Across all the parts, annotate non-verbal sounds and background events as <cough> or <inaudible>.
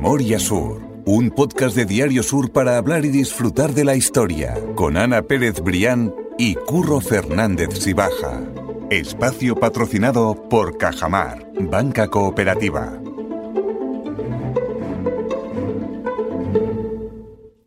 Memoria Sur, un podcast de Diario Sur para hablar y disfrutar de la historia, con Ana Pérez Brián y Curro Fernández Sibaja. Espacio patrocinado por Cajamar, Banca Cooperativa.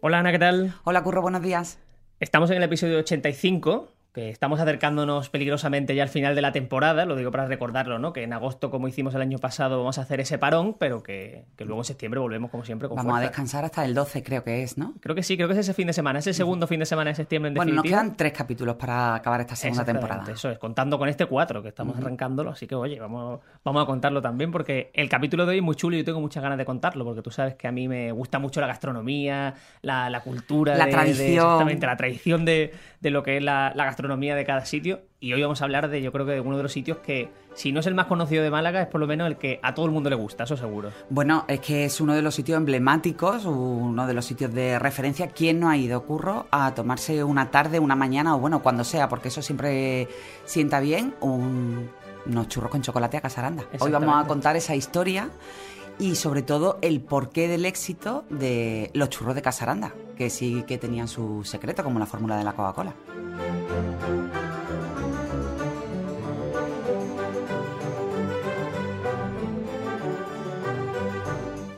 Hola Ana, ¿qué tal? Hola Curro, buenos días. Estamos en el episodio 85 que estamos acercándonos peligrosamente ya al final de la temporada, lo digo para recordarlo, ¿no? Que en agosto, como hicimos el año pasado, vamos a hacer ese parón, pero que, luego en septiembre volvemos como siempre con Vamos a descansar hasta el 12, creo que es, ¿no? Creo que sí, creo que es ese fin de semana, es el segundo fin de semana de septiembre en Bueno, nos quedan tres capítulos para acabar esta segunda temporada. Eso es, contando con este cuatro que estamos arrancándolo, así que oye, vamos, vamos a contarlo también porque el capítulo de hoy es muy chulo y yo tengo muchas ganas de contarlo, porque tú sabes que a mí me gusta mucho la gastronomía, la, cultura, la tradición. exactamente, la tradición de, lo que es la gastronomía de cada sitio y hoy vamos a hablar de, yo creo que de uno de los sitios que, si no es el más conocido de Málaga, es por lo menos el que a todo el mundo le gusta, eso seguro. Bueno, es que es uno de los sitios emblemáticos, uno de los sitios de referencia. ¿Quién no ha ido, Curro, a tomarse una tarde, una mañana o bueno, cuando sea, porque eso siempre sienta bien, unos churros con chocolate a casaranda? Hoy vamos a contar esa historia y sobre todo el porqué del éxito de los churros de Casaranda, que sí que tenían su secreto, como la fórmula de la Coca-Cola.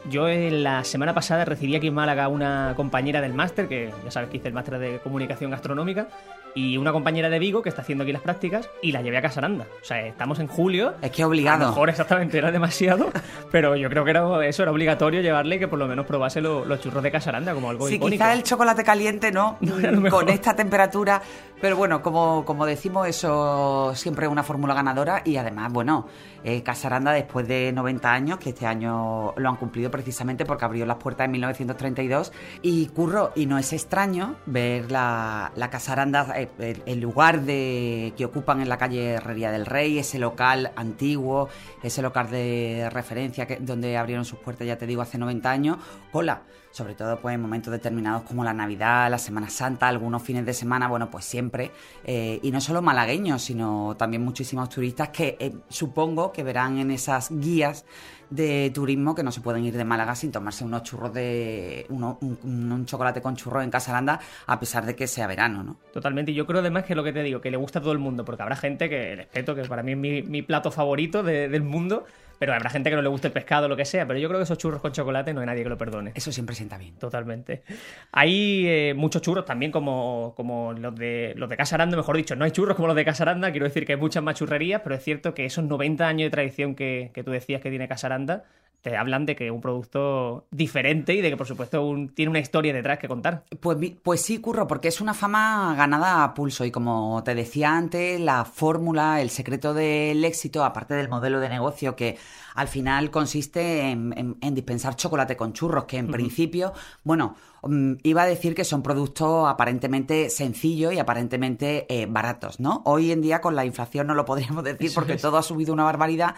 Yo la semana pasada recibí aquí en Málaga una compañera del máster, que ya sabes que hice el máster de comunicación gastronómica, y una compañera de Vigo que está haciendo aquí las prácticas y la llevé a Casaranda. O sea, estamos en julio. Es que obligado. A lo mejor exactamente era demasiado, <laughs> pero yo creo que era, eso era obligatorio llevarle que por lo menos probase los churros de Casaranda como algo sí, quizá el chocolate caliente no, <laughs> con esta temperatura, pero bueno, como, como decimos, eso siempre es una fórmula ganadora y además, bueno, eh, Casaranda después de 90 años, que este año lo han cumplido precisamente porque abrió las puertas en 1932 y curro, y no es extraño ver la, la Casaranda... Eh, el, lugar de, que ocupan en la calle Herrería del Rey, ese local antiguo, ese local de referencia donde abrieron sus puertas, ya te digo, hace 90 años, hola, sobre todo pues en momentos determinados como la Navidad, la Semana Santa, algunos fines de semana, bueno, pues siempre, eh, y no solo malagueños, sino también muchísimos turistas que eh, supongo que verán en esas guías de turismo que no se pueden ir de Málaga sin tomarse unos churros de. un, chocolate con churros en Casalanda, a pesar de que sea verano, ¿no? Totalmente. Y yo creo además que lo que te digo, que le gusta a todo el mundo, porque habrá gente que respeto, que para mí es mi, plato favorito del mundo pero habrá gente que no le guste el pescado o lo que sea, pero yo creo que esos churros con chocolate no hay nadie que lo perdone. Eso siempre sienta bien. Totalmente. Hay eh, muchos churros también como, como los de los de Casaranda, mejor dicho, no hay churros como los de Casaranda, quiero decir que hay muchas más churrerías, pero es cierto que esos 90 años de tradición que, que tú decías que tiene Casaranda te hablan de que es un producto diferente y de que, por supuesto, tiene una historia detrás que contar. Pues, pues sí, Curro, porque es una fama ganada a pulso y como te decía antes, la fórmula, el secreto del éxito, aparte del modelo de negocio que al final consiste en, dispensar chocolate con churros, que en principio, bueno, mm, iba a decir que son productos aparentemente sencillos y aparentemente eh, baratos, ¿no? Hoy en día con la inflación no lo podríamos decir porque todo ha subido una barbaridad,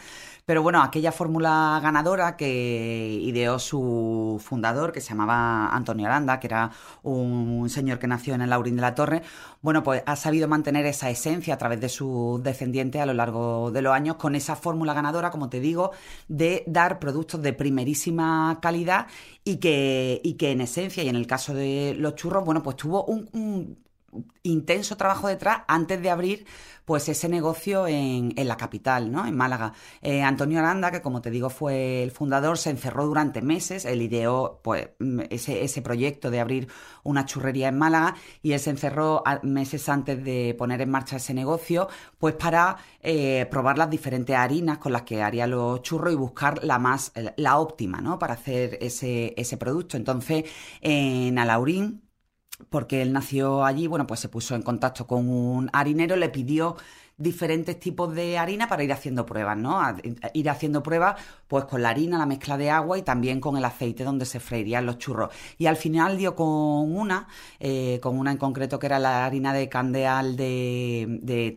pero bueno, aquella fórmula ganadora que ideó su fundador, que se llamaba Antonio Aranda, que era un señor que nació en el Laurín de la Torre, bueno, pues ha sabido mantener esa esencia a través de sus descendientes a lo largo de los años con esa fórmula ganadora, como te digo, de dar productos de primerísima calidad y que, y que en esencia y en el caso de los churros, bueno, pues tuvo un intenso trabajo detrás antes de abrir pues ese negocio en, en la capital, ¿no? En Málaga. Eh, Antonio Aranda, que como te digo fue el fundador, se encerró durante meses, él ideó pues mm, ese, ese proyecto de abrir una churrería en Málaga y él se encerró meses antes de poner en marcha ese negocio, pues para eh, probar las diferentes harinas con las que haría los churros y buscar la más, la óptima, ¿no? Para hacer ese, ese producto. Entonces, en Alaurín, porque él nació allí, bueno, pues se puso en contacto con un harinero, le pidió diferentes tipos de harina para ir haciendo pruebas, ¿no? ir haciendo pruebas pues con la harina, la mezcla de agua y también con el aceite donde se freirían los churros. Y al final dio con una, eh, con una en concreto que era la harina de candeal de,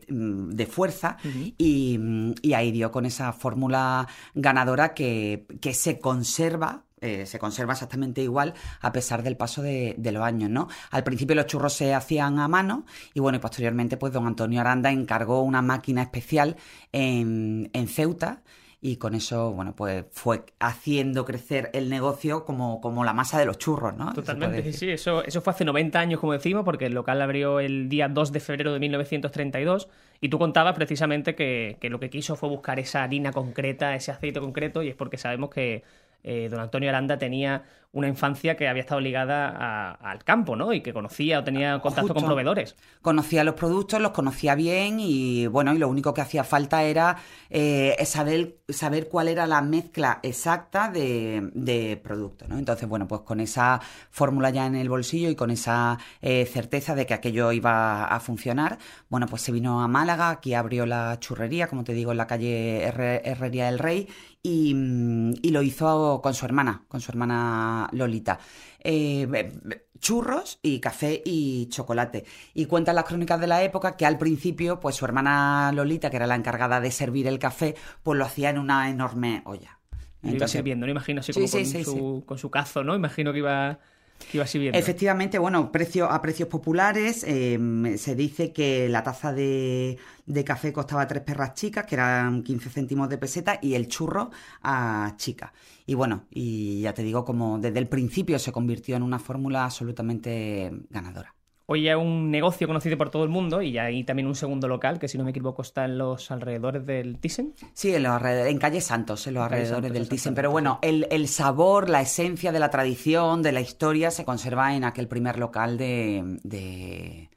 de, fuerza y, y, ahí dio con esa fórmula ganadora que, que se conserva eh, se conserva exactamente igual a pesar del paso de, los años, ¿no? Al principio los churros se hacían a mano y bueno, y posteriormente pues don Antonio Aranda encargó una máquina especial en, en Ceuta y con eso, bueno, pues fue haciendo crecer el negocio como, como la masa de los churros, ¿no? Totalmente, sí, sí, eso, eso fue hace 90 años, como decimos, porque el local abrió el día 2 de febrero de 1932 y tú contabas precisamente que, que lo que quiso fue buscar esa harina concreta, ese aceite concreto y es porque sabemos que eh, don Antonio Aranda tenía una infancia que había estado ligada al campo, ¿no? Y que conocía o tenía contacto con proveedores. Conocía los productos, los conocía bien y bueno, y lo único que hacía falta era eh, saber, saber cuál era la mezcla exacta de, de productos, ¿no? Entonces, bueno, pues con esa fórmula ya en el bolsillo y con esa eh, certeza de que aquello iba a funcionar, bueno, pues se vino a Málaga, aquí abrió la churrería, como te digo, en la calle Herrería del Rey y, y lo hizo con su hermana, con su hermana Lolita. Eh, churros y café y chocolate. Y cuentan las crónicas de la época que al principio, pues su hermana Lolita, que era la encargada de servir el café, pues lo hacía en una enorme olla. Entonces, iba sirviendo, ¿no? Imagino así como con, su, con, su, cazo, ¿no? Imagino que iba Efectivamente, bueno, precio, a precios populares em, se dice que la taza de, café costaba tres perras chicas, que eran 15 céntimos de peseta, y el churro a chica. Y bueno, y ya te digo, como desde el principio se convirtió en una fórmula absolutamente ganadora. Hoy ya un negocio conocido por todo el mundo y hay también un segundo local que, si no me equivoco, está en los alrededores del Thyssen. Sí, en, los en calle Santos, en los alrededores del Thyssen. Pero bueno, el, el, sabor, la esencia de la tradición, de la historia, se conserva en aquel primer local de, de,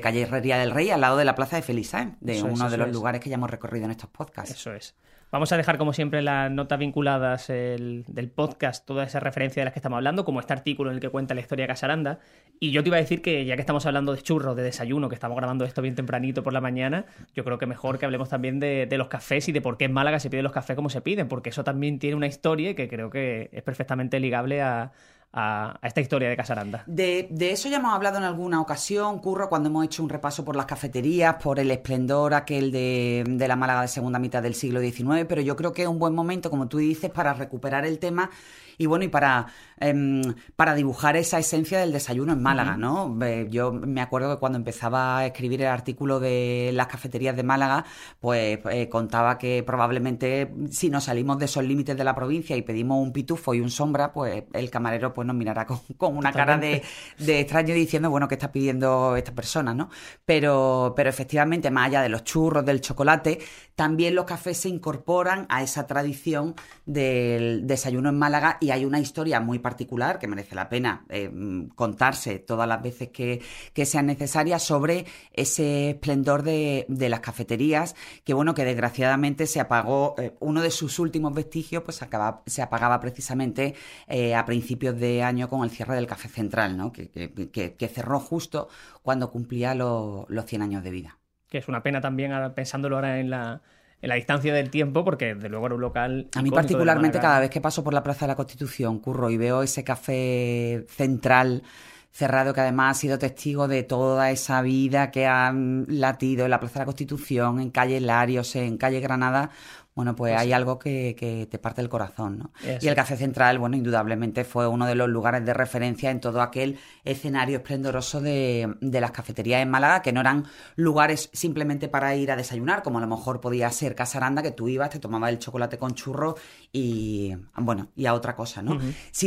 calle Herrería del Rey, al lado de la Plaza de Feliz, de uno de los lugares que ya hemos recorrido en estos podcasts. Eso es. Vamos a dejar, como siempre, las notas vinculadas del podcast, toda esa referencia de las que estamos hablando, como este artículo en el que cuenta la historia de Casaranda. Y yo te iba a decir que, ya que estamos hablando de churros, de desayuno, que estamos grabando esto bien tempranito por la mañana, yo creo que mejor que hablemos también de, de los cafés y de por qué en Málaga se piden los cafés como se piden, porque eso también tiene una historia que creo que es perfectamente ligable a, a, esta historia de Casaranda. De, eso ya hemos hablado en alguna ocasión, Curro, cuando hemos hecho un repaso por las cafeterías, por el esplendor aquel de, de la Málaga de segunda mitad del siglo XIX, pero yo creo que es un buen momento, como tú dices, para recuperar el tema y bueno, y para, em, para dibujar esa esencia del desayuno en Málaga, ¿no? yo me acuerdo que cuando empezaba a escribir el artículo de las cafeterías de Málaga, pues eh, contaba que probablemente si nos salimos de esos límites de la provincia y pedimos un pitufo y un sombra, pues el camarero pues nos mirará con, una cara de, de, extraño diciendo, bueno, ¿qué está pidiendo esta persona, no? Pero, pero efectivamente, más allá de los churros, del chocolate, también los cafés se incorporan a esa tradición del desayuno en Málaga y hay una historia muy particular que merece la pena eh, contarse todas las veces que, que sean necesarias sobre ese esplendor de, las cafeterías que bueno que desgraciadamente se apagó eh, uno de sus últimos vestigios pues se apagaba precisamente eh, a principios de año con el cierre del Café Central ¿no? que, que, cerró justo cuando cumplía los 100 años de vida que es una pena también pensándolo ahora en la, en la distancia del tiempo, porque de luego era un local. A mí, particularmente, cada vez que paso por la Plaza de la Constitución, curro y veo ese café central cerrado, que además ha sido testigo de toda esa vida que han latido en la Plaza de la Constitución, en calle Larios, en calle Granada, bueno, pues, pues hay algo que, te parte el corazón, ¿no? Y el Café Central, bueno, indudablemente fue uno de los lugares de referencia en todo aquel escenario esplendoroso de, las cafeterías en Málaga, que no eran lugares simplemente para ir a desayunar, como a lo mejor podía ser Casaranda, que tú ibas, te tomabas el chocolate con churro y, bueno, y a otra cosa, ¿no?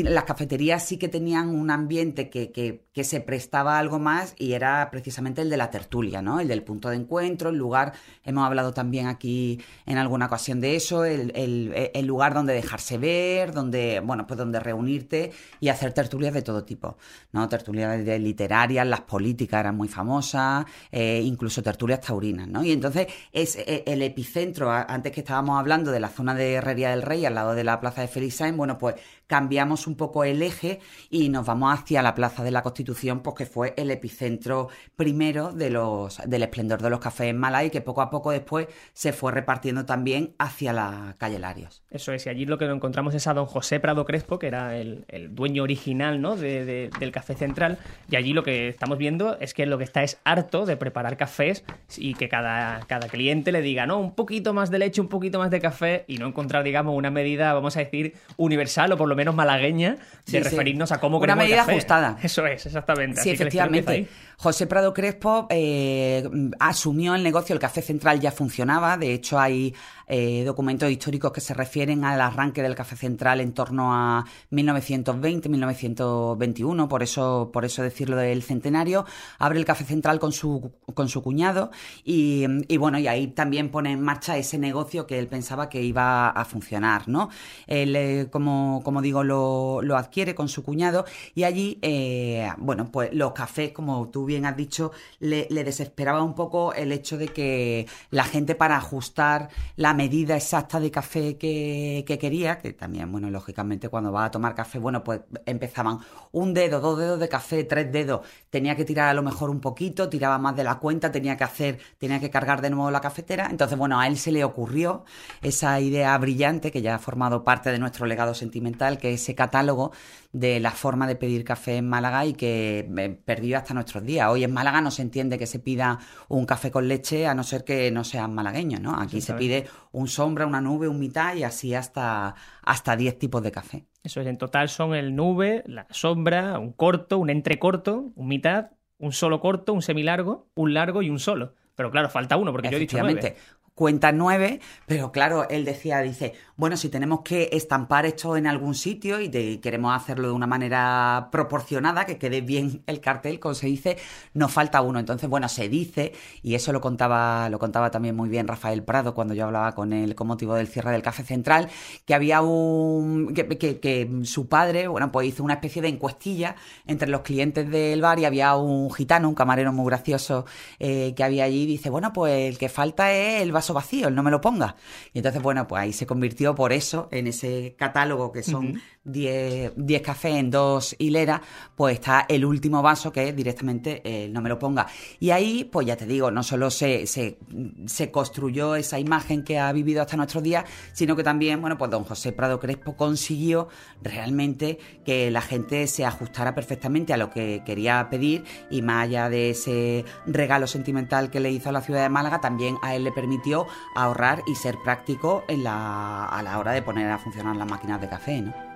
las cafeterías sí que tenían un ambiente que, que, se prestaba algo más y era precisamente el de la tertulia, ¿no? El del punto de encuentro, el lugar, hemos hablado también aquí en alguna ocasión de eso, el, lugar donde dejarse ver, donde, bueno, pues donde reunirte y hacer tertulias de todo tipo, ¿no? Tertulias literarias, las políticas eran muy famosas, eh, incluso tertulias taurinas, ¿no? Y entonces es eh, el epicentro, antes que estábamos hablando de la zona de Herrería del Rey, al lado de la plaza de Felisain, bueno, pues cambiamos un poco el eje y nos vamos hacia la Plaza de la Constitución, pues que fue el epicentro primero de los, del esplendor de los cafés en Malay, que poco a poco después se fue repartiendo también hacia la calle Larios. Eso es, y allí lo que encontramos es a don José Prado Crespo, que era el, dueño original ¿no? de, del Café Central, y allí lo que estamos viendo es que lo que está es harto de preparar cafés y que cada, cada cliente le diga, no, un poquito más de leche, un poquito más de café, y no encontrar, digamos, una medida, vamos a decir, universal o por lo menos menos malagueña de referirnos a cómo Una medida ajustada. <laughs> Eso es, exactamente. Sí, efectivamente. José Prado Crespo eh, asumió el negocio, el Café Central ya funcionaba, de hecho hay eh, documentos históricos que se refieren al arranque del Café Central en torno a 1920-1921, por eso, por eso decirlo del centenario. Abre el Café Central con su, con su cuñado y, bueno, y ahí también pone en marcha ese negocio que él pensaba que iba a funcionar, ¿no? Él, eh, como, como digo, lo, lo, adquiere con su cuñado y allí, eh, bueno, pues los cafés, como tú bien has dicho, le desesperaba un poco el hecho de que la gente para ajustar la medida exacta de café que, quería, que también, bueno, lógicamente cuando va a tomar café, bueno, pues empezaban un dedo, dos dedos de café, tres dedos, tenía que tirar a lo mejor un poquito, tiraba más de la cuenta, tenía que hacer, tenía que cargar de nuevo la cafetera, entonces, bueno, a él se le ocurrió esa idea brillante que ya ha formado parte de nuestro legado sentimental, que es ese catálogo de la forma de pedir café en Málaga y que eh, perdió hasta nuestros días. Hoy en Málaga no se entiende que se pida un café con leche a no ser que no sean malagueños, ¿no? Aquí se pide un sombra, una nube, un mitad y así hasta hasta 10 tipos de café. Eso es, en total son el nube, la sombra, un corto, un entrecorto, un mitad, un solo corto, un semilargo, un largo y un solo. Pero claro, falta uno, porque yo he dicho nueve cuenta nueve, pero claro, él decía, dice, bueno, si tenemos que estampar esto en algún sitio y queremos hacerlo de una manera proporcionada, que quede bien el cartel, como se dice, nos falta uno. Entonces, bueno, se dice, y eso lo contaba, lo contaba también muy bien Rafael Prado cuando yo hablaba con él con motivo del cierre del Café Central, que había un, que, su padre, bueno, pues hizo una especie de encuestilla entre los clientes del bar y había un gitano, un camarero muy gracioso eh, que había allí, dice, bueno, pues el que falta es el vacío, el no me lo ponga. Y entonces, bueno, pues ahí se convirtió por eso en ese catálogo que son 10 cafés en dos hileras, pues está el último vaso que directamente el no me lo ponga. Y ahí, pues ya te digo, no solo se, se, se construyó esa imagen que ha vivido hasta nuestros días, sino que también, bueno, pues don José Prado Crespo consiguió realmente que la gente se ajustara perfectamente a lo que quería pedir y más allá de ese regalo sentimental que le hizo a la ciudad de Málaga, también a él le permitió ahorrar y ser práctico en la, a la hora de poner a funcionar las máquinas de café, ¿no?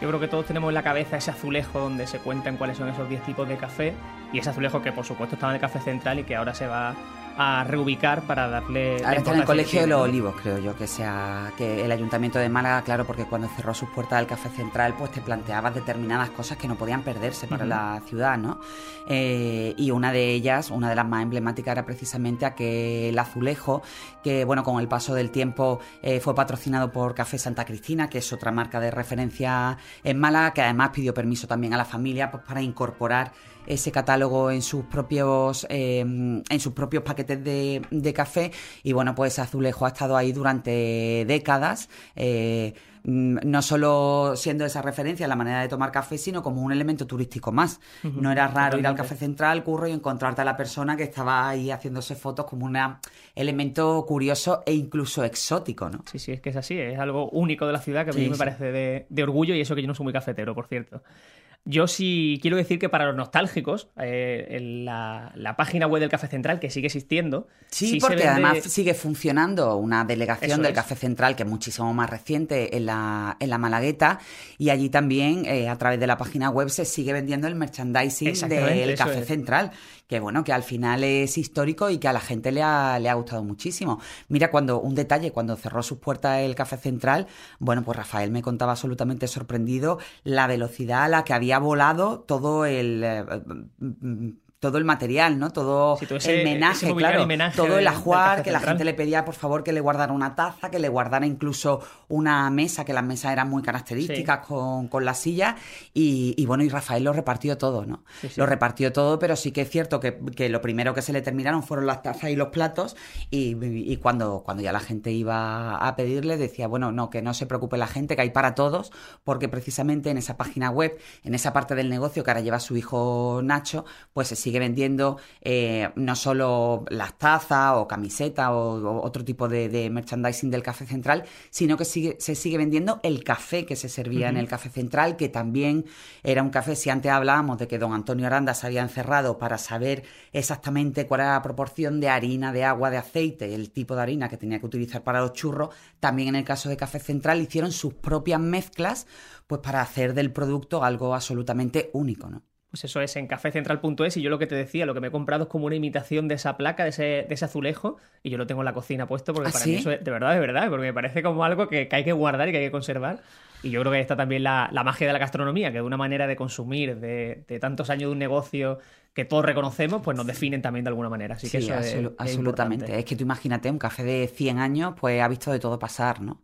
Yo creo que todos tenemos en la cabeza ese azulejo donde se cuentan cuáles son esos 10 tipos de café y ese azulejo que por supuesto estaba en el café central y que ahora se va a reubicar para darle. Ahora está en el Colegio de los Olivos, creo yo, que sea que el Ayuntamiento de Málaga, claro, porque cuando cerró sus puertas del Café Central, pues te planteabas determinadas cosas que no podían perderse para la ciudad, ¿no? Eh, y una de ellas, una de las más emblemáticas, era precisamente aquel azulejo que, bueno, con el paso del tiempo eh, fue patrocinado por Café Santa Cristina, que es otra marca de referencia en Málaga, que además pidió permiso también a la familia pues, para incorporar ese catálogo en sus propios, eh, en sus propios paquetes de, de, café. Y bueno, pues Azulejo ha estado ahí durante décadas. Eh, mm, no solo siendo esa referencia en la manera de tomar café, sino como un elemento turístico más. No era raro ir al Café Central, Curro, y encontrarte a la persona que estaba ahí haciéndose fotos como un elemento curioso e incluso exótico, ¿no? Sí, sí, es que es así, es algo único de la ciudad que a mí me parece de, de, orgullo y eso que yo no soy muy cafetero, por cierto. Yo sí quiero decir que para los nostálgicos, eh, la, página web del Café Central, que sigue existiendo. Sí, porque además sigue funcionando una delegación del Café Central, que es muchísimo más reciente, en la, en la Malagueta. Y allí también, eh, a través de la página web, se sigue vendiendo el merchandising del Café Central que bueno, que al final es histórico y que a la gente le ha, le ha gustado muchísimo. Mira, cuando un detalle, cuando cerró sus puertas el Café Central, bueno, pues Rafael me contaba absolutamente sorprendido la velocidad a la que había volado todo el... Todo el material, ¿no? Todo, el menaje, claro. todo el ajuar, que la gente le pedía, por favor, que le guardara una taza, que le guardara incluso una mesa, que las mesas eran muy características con, con la silla. Y, bueno, y Rafael lo repartió todo, ¿no? lo repartió todo, pero sí que es cierto que, lo primero que se le terminaron fueron las tazas y los platos. Y, cuando, cuando ya la gente iba a pedirle, decía, bueno, no, que no se preocupe la gente, que hay para todos, porque precisamente en esa página web, en esa parte del negocio que ahora lleva su hijo Nacho, pues se sigue vendiendo eh, no solo las tazas o camisetas o, otro tipo de, merchandising del Café Central, sino que se sigue vendiendo el café que se servía en el Café Central, que también era un café, si antes hablábamos de que don Antonio Aranda se había encerrado para saber exactamente cuál era la proporción de harina, de agua, de aceite, el tipo de harina que tenía que utilizar para los churros, también en el caso de Café Central hicieron sus propias mezclas pues para hacer del producto algo absolutamente único, ¿no? Pues eso es en cafecentral.es y yo lo que te decía, lo que me he comprado es como una imitación de esa placa, de ese, de ese azulejo, y yo lo tengo en la cocina puesto porque ¿Ah, para sí? mí eso es, de verdad, de verdad, porque me parece como algo que, que hay que guardar y que hay que conservar. Y yo creo que ahí está también la, la magia de la gastronomía, que de una manera de consumir, de, de tantos años de un negocio que todos reconocemos, pues nos definen también de alguna manera. Así que Sí, eso es- absolu- es absolutamente. importante. Es que tú imagínate, un café de 100 años, pues ha visto de todo pasar, ¿no?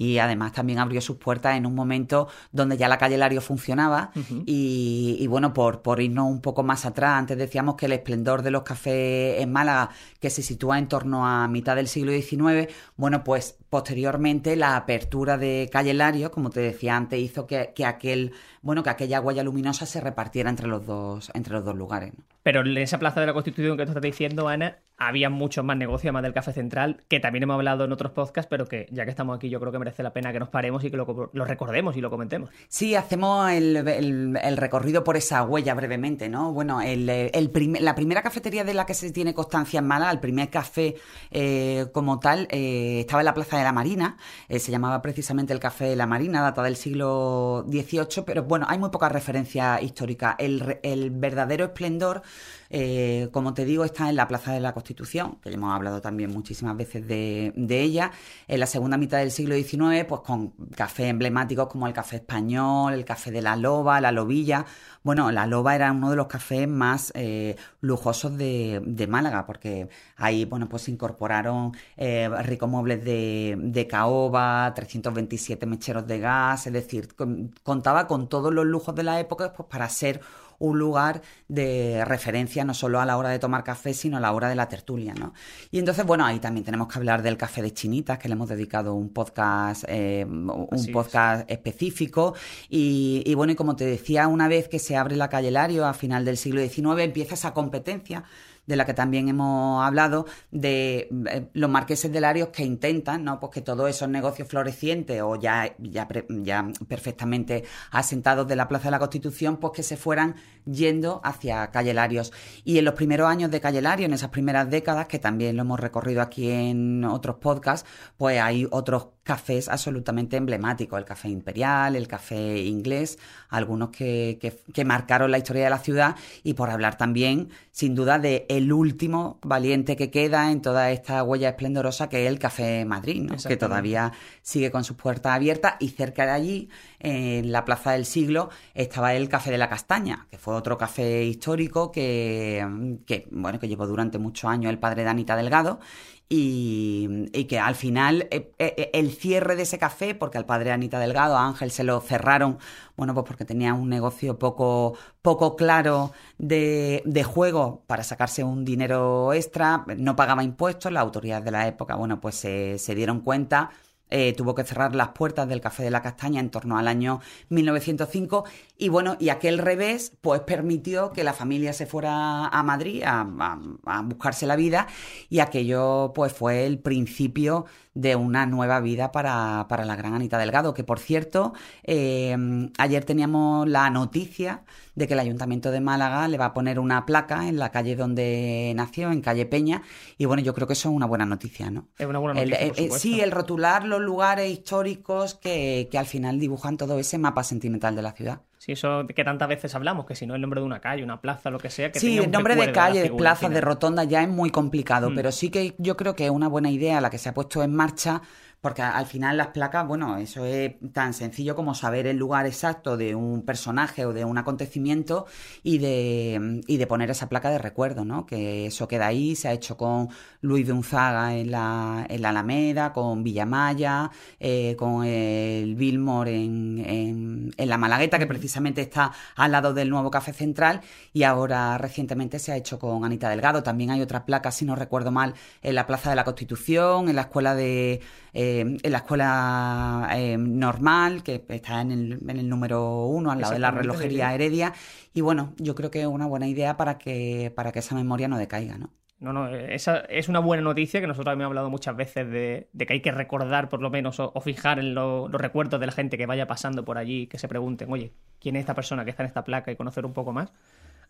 Y además también abrió sus puertas en un momento donde ya la calle Lario funcionaba y, y bueno, por, por irnos un poco más atrás, antes decíamos que el esplendor de los cafés en Málaga, que se sitúa en torno a mitad del siglo XIX, bueno, pues posteriormente la apertura de calle Lario, como te decía antes, hizo que, que aquel, bueno, que aquella huella luminosa se repartiera entre los dos, entre los dos lugares, ¿no? Pero en esa plaza de la Constitución que tú estás diciendo, Ana, había muchos más negocios, además del Café Central, que también hemos hablado en otros podcasts, pero que ya que estamos aquí, yo creo que merece la pena que nos paremos y que lo, recordemos y lo comentemos. Sí, hacemos el, el- recorrido por esa huella brevemente, ¿no? Bueno, el, la primera cafetería de la que se tiene constancia en Málaga, el primer café eh, como tal, eh, estaba en la Plaza de la Marina, eh, se llamaba precisamente el Café de la Marina, data del siglo XVIII, pero bueno, hay muy poca referencia histórica. El verdadero esplendor, eh, como te digo, está en la Plaza de la Constitución, que hemos hablado también muchísimas veces de, ella, en la segunda mitad del siglo XIX, pues con cafés emblemáticos como el Café Español, el Café de la Loba, la Lobilla. Bueno, la Loba era uno de los cafés más eh, lujosos de, Málaga, porque ahí, bueno, pues se incorporaron eh, ricos muebles de, caoba, 327 mecheros de gas, es decir, con- contaba con todos los lujos de la época pues, para ser un lugar de referencia no solo a la hora de tomar café, sino a la hora de la tertulia, ¿no? Y entonces, bueno, ahí también tenemos que hablar del café de chinitas, que le hemos dedicado un podcast, eh, un Así es. podcast específico. Y, y bueno, y como te decía, una vez que se abre la calle Lario a final del siglo XIX, empieza esa competencia de la que también hemos hablado, de eh, los marqueses de Larios que intentan, ¿no? Pues que todos esos negocios florecientes o ya, ya, ya perfectamente asentados de la Plaza de la Constitución, pues que se fueran yendo hacia Calle Larios. Y en los primeros años de Calle Larios, en esas primeras décadas, que también lo hemos recorrido aquí en otros podcasts, pues hay otros cafés absolutamente emblemáticos, el café imperial, el café inglés, algunos que, que- que marcaron la historia de la ciudad y por hablar también, sin duda, de el último valiente que queda en toda esta huella esplendorosa que es el Café Madrid, ¿no? que todavía sigue con sus puertas abiertas y cerca de allí, en la Plaza del Siglo, estaba el Café de la Castaña, que fue otro café histórico que, que, bueno, que llevó durante muchos años el padre de Anita Delgado y, que al final eh, eh, el cierre de ese café, porque al padre Anita Delgado, a Ángel, se lo cerraron, bueno, pues porque tenía un negocio poco, poco claro de, de juego para sacarse un dinero extra, no pagaba impuestos, las autoridades de la época, bueno, pues se dieron cuenta. Eh, tuvo que cerrar las puertas del Café de la Castaña en torno al año 1905 y bueno, y aquel revés pues permitió que la familia se fuera a Madrid a, a- a buscarse la vida y aquello pues fue el principio de una nueva vida para, para la gran Anita Delgado, que por cierto, eh, ayer teníamos la noticia de que el Ayuntamiento de Málaga le va a poner una placa en la calle donde nació, en calle Peña, y bueno, yo creo que eso es una buena noticia, ¿no? Es una buena noticia, eh, por eh, sí, el rotular los lugares históricos que, que al final dibujan todo ese mapa sentimental de la ciudad. Eso que tantas veces hablamos, que si no el nombre de una calle, una plaza, lo que sea, que Sí, tenga un el nombre de calles, figura plazas, de final. rotondas ya es muy complicado, Mm. pero sí que yo creo que es una buena idea la que se ha puesto en marcha, porque al final las placas, bueno, eso es tan sencillo como saber el lugar exacto de un personaje o de un acontecimiento y de, y de poner esa placa de recuerdo, ¿no? Que eso queda ahí, se ha hecho con Luis de Unzaga en la, en la Alameda, con Villamaya, eh, con el Billmore en, en, en la Malagueta, que precisamente está al lado del nuevo Café Central, y ahora recientemente se ha hecho con Anita Delgado. También hay otras placas, si no recuerdo mal, en la Plaza de la Constitución, en la escuela de eh, en la escuela eh, normal, que está en el, en el número uno, al lado de la relojería. Heredia. Y bueno, yo creo que es una buena idea para que, para que esa memoria no decaiga, ¿no? No, no, esa es una buena noticia que nosotros hemos hablado muchas veces de, de que hay que recordar por lo menos o, o fijar en lo- los recuerdos de la gente que vaya pasando por allí, que se pregunten, oye, ¿quién es esta persona que está en esta placa y conocer un poco más?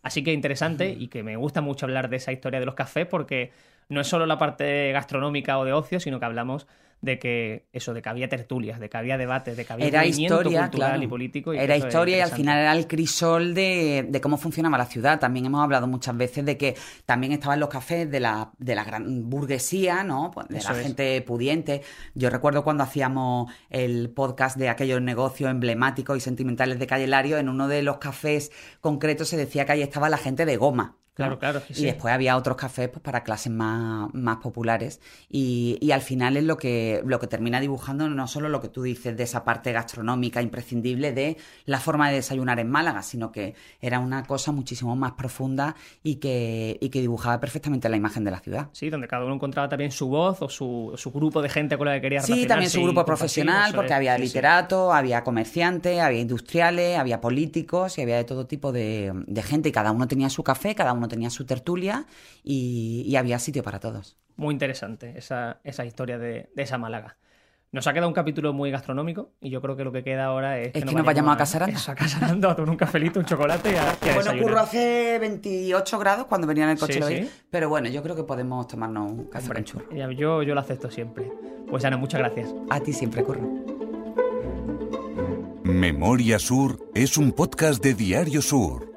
Así que interesante y que me gusta mucho hablar de esa historia de los cafés porque no es solo la parte gastronómica o de ocio, sino que hablamos de que eso, de que había tertulias, de que había debates, de que había era historia, cultural claro. y político. y era historia y al final era el crisol de, de cómo funcionaba la ciudad. También hemos hablado muchas veces de que también estaban los cafés de la, de la gran burguesía, ¿no? Pues de Eso la es. gente pudiente. Yo recuerdo cuando hacíamos el podcast de aquellos negocios emblemáticos y sentimentales de Calle Lario, en uno de los cafés concretos se decía que ahí estaba la gente de goma. ¿No? Claro, claro, Y después había otros cafés pues, para clases más, más populares. Y, y al final es lo que, lo que termina dibujando no solo lo que tú dices de esa parte gastronómica imprescindible de la forma de desayunar en Málaga, sino que era una cosa muchísimo más profunda y que, y que dibujaba perfectamente la imagen de la ciudad. Sí, donde cada uno encontraba también su voz o su, su grupo de gente con la que quería Sí, también su grupo profesional, porque es, había sí, sí. literatos, había comerciantes, había industriales, había políticos y había de todo tipo de, de gente. Y cada uno tenía su café, cada uno tenía su tertulia y, y había sitio para todos. Muy interesante esa, esa historia de, de esa Málaga. Nos ha quedado un capítulo muy gastronómico y yo creo que lo que queda ahora es, Es que nos vayamos a Casaranda. <laughs> eso, a Casaranda, a tomar un cafelito, un chocolate y a, y a Bueno, curro hace 28 grados cuando venía en el coche Sí, vi, sí. pero bueno, yo creo que podemos tomarnos un café Hombre, con churro. yo, yo lo acepto siempre. Pues Ana, muchas gracias. A ti siempre, curro. Memoria Sur es un podcast de Diario Sur.